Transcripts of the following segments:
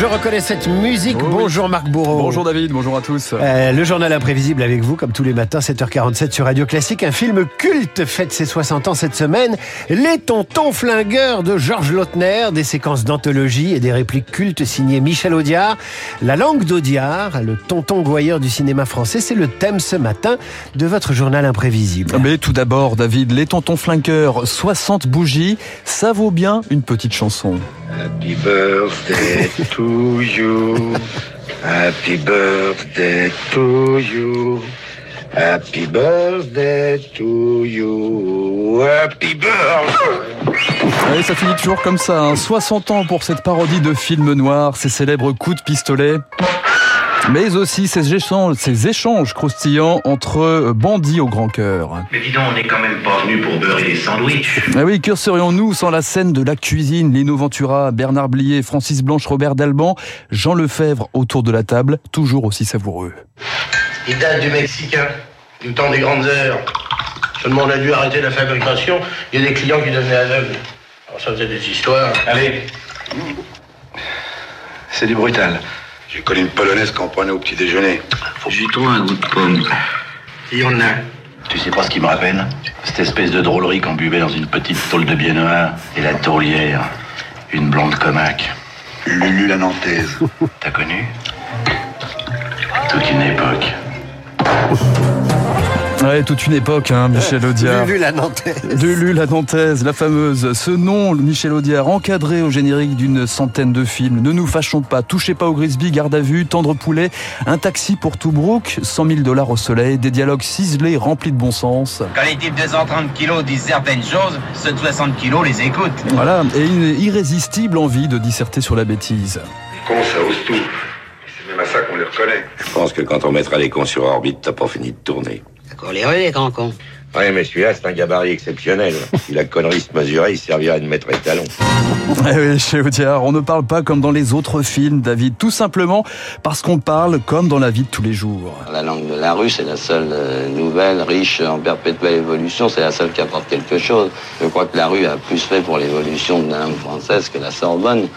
Je reconnais cette musique. Oh oui. bonjour Marc Bourreau. Bonjour David, bonjour à tous. Euh, le journal imprévisible avec vous, comme tous les matins, 7h47 sur Radio Classique. Un film culte fête ses 60 ans cette semaine. Les Tontons Flingueurs de Georges Lautner. Des séquences d'anthologie et des répliques cultes signées Michel Audiard. La langue d'Audiard, le tonton gouailleur du cinéma français, c'est le thème ce matin de votre journal imprévisible. Mais tout d'abord, David, les tontons flinqueurs, 60 bougies, ça vaut bien une petite chanson. Happy birthday to you. Happy birthday to you. Happy birthday to you. Happy birthday. Allez, ça finit toujours comme ça, hein. 60 ans pour cette parodie de film noir, ces célèbres coups de pistolet. Mais aussi ces échanges, ces échanges croustillants entre bandits au grand cœur. Mais dis donc, on n'est quand même pas venu pour beurrer des sandwichs. Ah oui, que serions-nous sans la scène de la cuisine? Lino Ventura, Bernard Blier, Francis Blanche, Robert Dalban, Jean Lefebvre autour de la table, toujours aussi savoureux. Il date du Mexicain, du temps des grandes heures. Seulement, on a dû arrêter la fabrication. Il y a des clients qui devenaient aveugles. Alors, ça faisait des histoires. Allez. C'est du brutal. J'ai connu une polonaise qu'on prenait au petit déjeuner. J'ai trouvé un goût de pomme. Il y en a. Tu sais pas ce qui me rappelle Cette espèce de drôlerie qu'on buvait dans une petite tôle de biennois et la tourlière, une blonde comaque. Lulu la Nantaise. T'as connu Toute une époque. Ouais, toute une époque, hein, Michel Audiard. Vu la Nantaise. Lulu la Nantaise, la fameuse. Ce nom, Michel Audiard, encadré au générique d'une centaine de films. Ne nous fâchons pas, touchez pas au Grisby, garde à vue, tendre poulet, un taxi pour Toubrook, 100 000 dollars au soleil, des dialogues ciselés, remplis de bon sens. Quand les types de 130 kilos disent certaines choses, ceux de 60 kilos les écoutent. Voilà, et une irrésistible envie de disserter sur la bêtise. Les cons, ça ose tout. C'est même à ça qu'on les reconnaît. Je pense que quand on mettra les cons sur orbite, t'as pas fini de tourner. D'accord, les rues, les grands cons. Ouais, mais celui-là, c'est un gabarit exceptionnel. Si la connerie se mesurait, il servirait de maître étalon. Eh oui, chez Audiard, on ne parle pas comme dans les autres films, David, tout simplement parce qu'on parle comme dans la vie de tous les jours. La langue de la rue, c'est la seule euh, nouvelle, riche, en perpétuelle évolution. C'est la seule qui apporte quelque chose. Je crois que la rue a plus fait pour l'évolution de la langue française que la Sorbonne.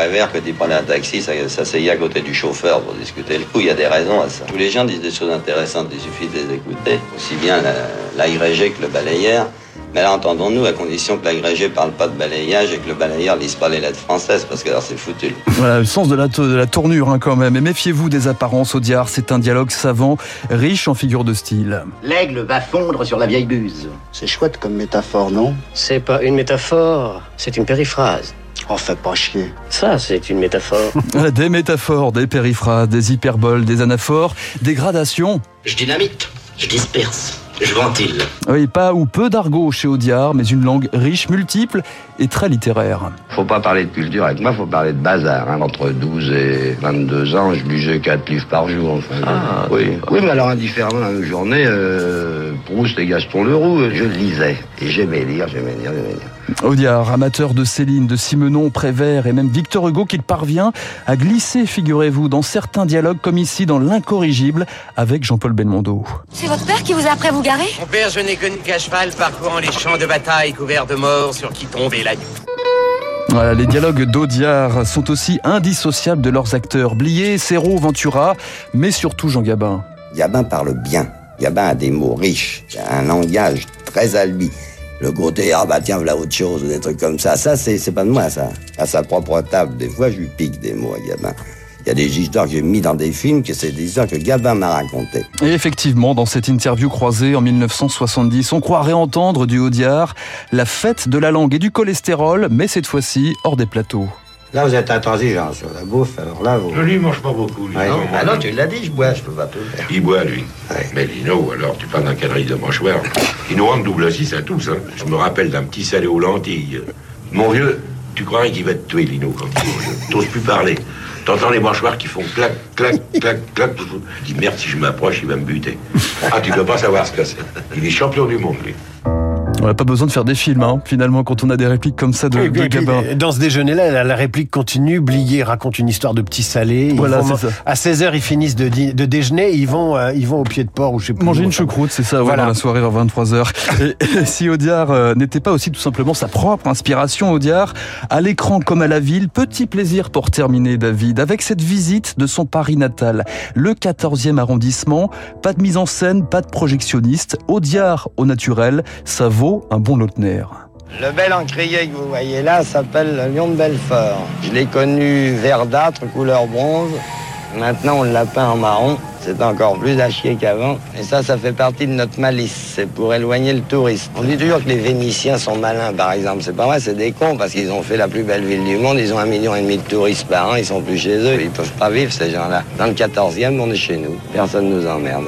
Préfère que tu prennes un taxi, ça s'asseyait à côté du chauffeur pour discuter le coup. Il y a des raisons à ça. Tous les gens disent des choses intéressantes, il suffit de les écouter. Aussi bien la- l'agrégé que le balayeur. Mais là, entendons-nous, à condition que l'agrégé parle pas de balayage et que le balayeur lise pas les lettres françaises, parce que alors c'est foutu. Voilà, le sens de la, to- de la tournure hein, quand même. Et méfiez-vous des apparences, Audiard, c'est un dialogue savant, riche en figures de style. L'aigle va fondre sur la vieille buse. C'est chouette comme métaphore, non? C'est pas une métaphore, c'est une périphrase. Oh, fais pas chier. Ça, c'est une métaphore. Des métaphores, des périphrases, des hyperboles, des anaphores, des gradations. Je dynamite, je disperse, je ventile. Oui, pas ou peu d'argot chez Audiard, mais une langue riche, multiple et très littéraire. Faut pas parler de culture avec moi, faut parler de bazar. hein. Entre 12 et 22 ans, je lisais 4 livres par jour. Enfin, Ah, oui. oui, mais alors indifféremment à une journée, euh, Proust et Gaston Leroux, je lisais. Et j'aimais lire, j'aimais lire, j'aimais lire. Audiard, amateur de Céline, de Simenon, Prévert et même Victor Hugo, qu'il parvient à glisser, figurez-vous, dans certains dialogues comme ici dans L'incorrigible avec Jean-Paul Belmondo. C'est votre père qui vous a appris à vous garer? Mon père, je n'ai connu qu'à cheval parcourant les champs de bataille couverts de morts sur qui tombait la nuit. Voilà, les dialogues d'Audiard sont aussi indissociables de leurs acteurs. Blier, Serrault, Ventura, mais surtout Jean Gabin. Gabin parle bien. Gabin a des mots riches, un langage très albi. Le côté, ah bah tiens, voilà autre chose, des trucs comme ça. Ça, c'est c'est pas de moi, ça. À sa propre table, des fois, je lui pique des mots à Gabin. Il y a des histoires que j'ai mis dans des films, que c'est des histoires que Gabin m'a racontées. Et effectivement, dans cette interview croisée en 1970, on croirait entendre du Audiard la fête de la langue et du cholestérol, mais cette fois-ci hors des plateaux. Là, vous êtes intransigeant sur la bouffe, alors là, vous... Je lui mange pas beaucoup. Ouais. non, Ah non, tu l'as dit, je bois, je peux pas tout faire. Il boit, lui. Mais Lino, alors, tu parles d'un quadrille de mâchoire. Il nous rend double assis à tous, hein. Je me rappelle d'un petit salé aux lentilles. Mon vieux, tu croirais qu'il va te tuer, Lino, comme ça. T'oses plus parler. T'entends les mâchoires qui font clac, clac, clac, clac. Je dis merde, si je m'approche, il va me buter. Ah, tu peux pas savoir ce que c'est. Il est champion du monde, lui. On n'a pas besoin de faire des films, hein, finalement, quand on a des répliques comme ça de, Et puis- de et puis, Gabin. dans ce déjeuner-là, la, la réplique continue. Blier raconte une histoire de petit salé. Voilà, vont- c'est ça. À 16h, ils finissent de, déjeuner. Ils vont, euh, ils vont au pied de port ou je sais plus. Manger où. une choucroute, c'est ça, ouais, Voilà. dans la soirée vers 23h. Et, et si Audiard euh, n'était pas aussi tout simplement sa propre inspiration, Audiard, à l'écran comme à la ville, petit plaisir pour terminer, David, avec cette visite de son Paris natal, le 14e arrondissement. Pas de mise en scène, pas de projectionniste. Audiard au naturel, ça vaut un bon. Le bel encrier que vous voyez là s'appelle le lion de Belfort. Je l'ai connu verdâtre, couleur bronze. Maintenant, on l'a peint en marron. C'est encore plus à chier qu'avant. Et ça, ça fait partie de notre malice. C'est pour éloigner le touriste. On dit toujours que les Vénitiens sont malins, par exemple. C'est pas vrai, c'est des cons parce qu'ils ont fait la plus belle ville du monde. Ils ont un million et demi de touristes par an. Ils sont plus chez eux. Ils peuvent pas vivre, ces gens-là. Dans le 14e, on est chez nous. Personne nous emmerde.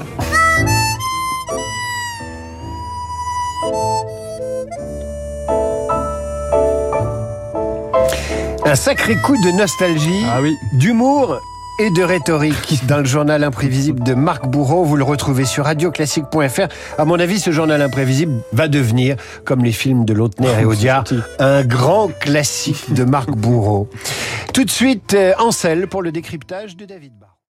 Un sacré coup de nostalgie, Ah d'humour et de rhétorique dans le journal imprévisible de Marc Bourreau. Vous le retrouvez sur radioclassique.fr. À mon avis, ce journal imprévisible va devenir, comme les films de Lautner et Audiard, un grand classique de Marc Bourreau. Tout de suite, euh, Ansel pour le décryptage de David Barr.